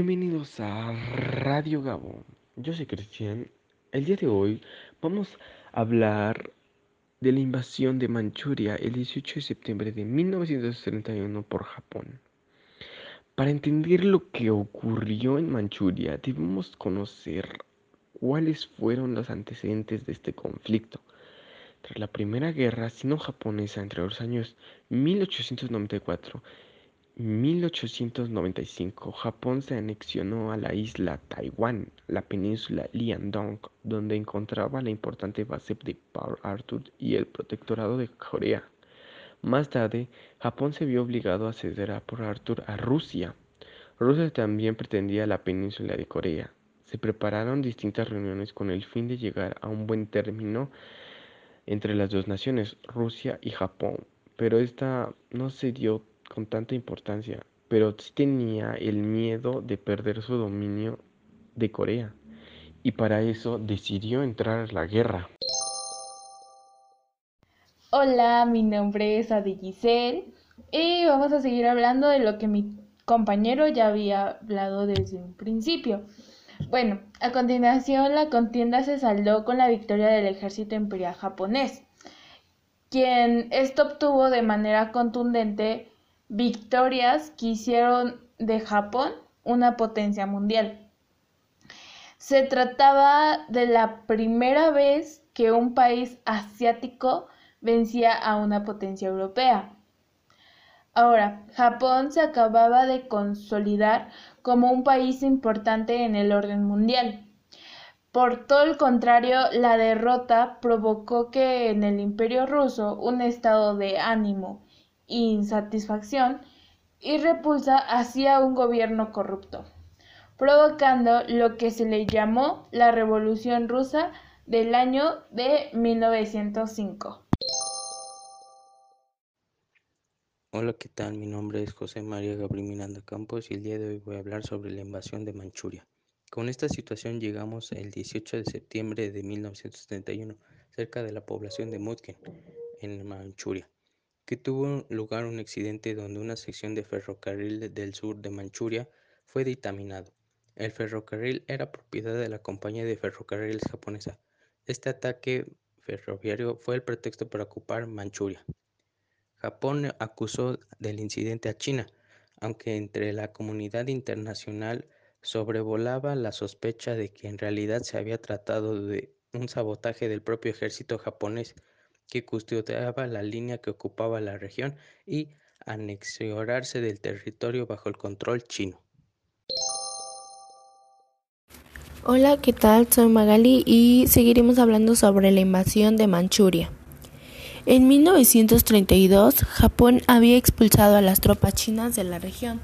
Bienvenidos a Radio Gabo. Yo soy Cristian. El día de hoy vamos a hablar de la invasión de Manchuria el 18 de septiembre de 1931 por Japón. Para entender lo que ocurrió en Manchuria, debemos conocer cuáles fueron los antecedentes de este conflicto. Tras la Primera Guerra Sino-Japonesa entre los años 1894 1895, Japón se anexionó a la isla Taiwán, la península Liaodong, donde encontraba la importante base de Port Arthur y el protectorado de Corea. Más tarde, Japón se vio obligado a ceder a Port Arthur a Rusia. Rusia también pretendía la península de Corea. Se prepararon distintas reuniones con el fin de llegar a un buen término entre las dos naciones, Rusia y Japón, pero esta no se dio con tanta importancia, pero sí tenía el miedo de perder su dominio de Corea y para eso decidió entrar a la guerra. Hola, mi nombre es Adi Giselle y vamos a seguir hablando de lo que mi compañero ya había hablado desde un principio. Bueno, a continuación la contienda se saldó con la victoria del ejército imperial japonés, quien esto obtuvo de manera contundente victorias que hicieron de Japón una potencia mundial. Se trataba de la primera vez que un país asiático vencía a una potencia europea. Ahora, Japón se acababa de consolidar como un país importante en el orden mundial. Por todo el contrario, la derrota provocó que en el imperio ruso un estado de ánimo insatisfacción y repulsa hacia un gobierno corrupto, provocando lo que se le llamó la Revolución Rusa del año de 1905. Hola, ¿qué tal? Mi nombre es José María Gabriel Miranda Campos y el día de hoy voy a hablar sobre la invasión de Manchuria. Con esta situación llegamos el 18 de septiembre de 1971, cerca de la población de Mutken, en Manchuria que tuvo lugar un accidente donde una sección de ferrocarril del sur de Manchuria fue dictaminado. El ferrocarril era propiedad de la compañía de ferrocarriles japonesa. Este ataque ferroviario fue el pretexto para ocupar Manchuria. Japón acusó del incidente a China, aunque entre la comunidad internacional sobrevolaba la sospecha de que en realidad se había tratado de un sabotaje del propio ejército japonés que custodiaba la línea que ocupaba la región y anexionarse del territorio bajo el control chino. Hola, ¿qué tal? Soy Magali y seguiremos hablando sobre la invasión de Manchuria. En 1932, Japón había expulsado a las tropas chinas de la región,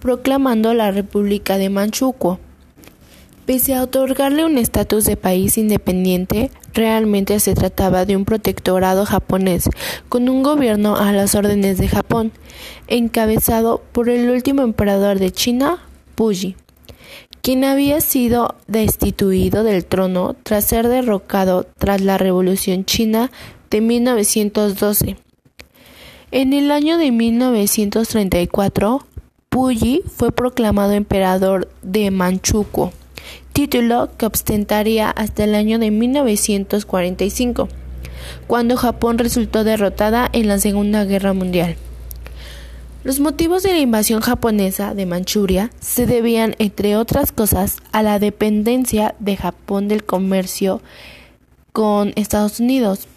proclamando la República de Manchukuo. Pese a otorgarle un estatus de país independiente, realmente se trataba de un protectorado japonés con un gobierno a las órdenes de Japón, encabezado por el último emperador de China, Puyi, quien había sido destituido del trono tras ser derrocado tras la Revolución China de 1912. En el año de 1934, Puyi fue proclamado emperador de Manchukuo título que ostentaría hasta el año de 1945, cuando Japón resultó derrotada en la Segunda Guerra Mundial. Los motivos de la invasión japonesa de Manchuria se debían, entre otras cosas, a la dependencia de Japón del comercio con Estados Unidos.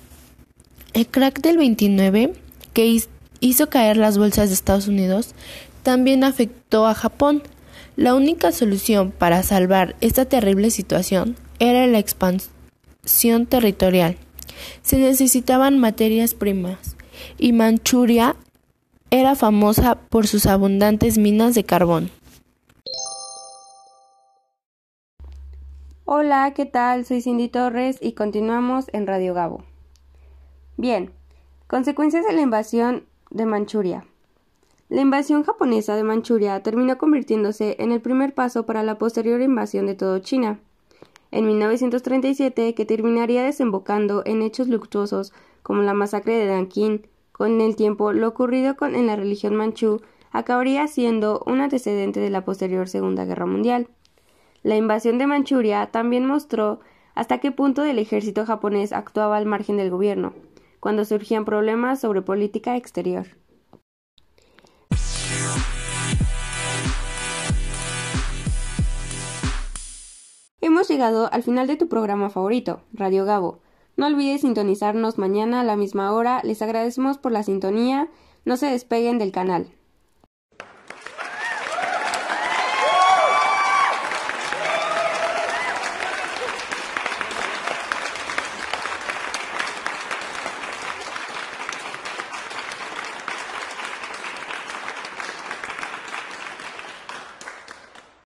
El crack del 29, que hizo caer las bolsas de Estados Unidos, también afectó a Japón, la única solución para salvar esta terrible situación era la expansión territorial. Se necesitaban materias primas y Manchuria era famosa por sus abundantes minas de carbón. Hola, ¿qué tal? Soy Cindy Torres y continuamos en Radio Gabo. Bien, consecuencias de la invasión de Manchuria. La invasión japonesa de Manchuria terminó convirtiéndose en el primer paso para la posterior invasión de todo China. En 1937, que terminaría desembocando en hechos luctuosos como la masacre de Nanking, con el tiempo lo ocurrido en la religión manchú acabaría siendo un antecedente de la posterior Segunda Guerra Mundial. La invasión de Manchuria también mostró hasta qué punto el ejército japonés actuaba al margen del gobierno, cuando surgían problemas sobre política exterior. Hemos llegado al final de tu programa favorito, Radio Gabo. No olvides sintonizarnos mañana a la misma hora. Les agradecemos por la sintonía. No se despeguen del canal.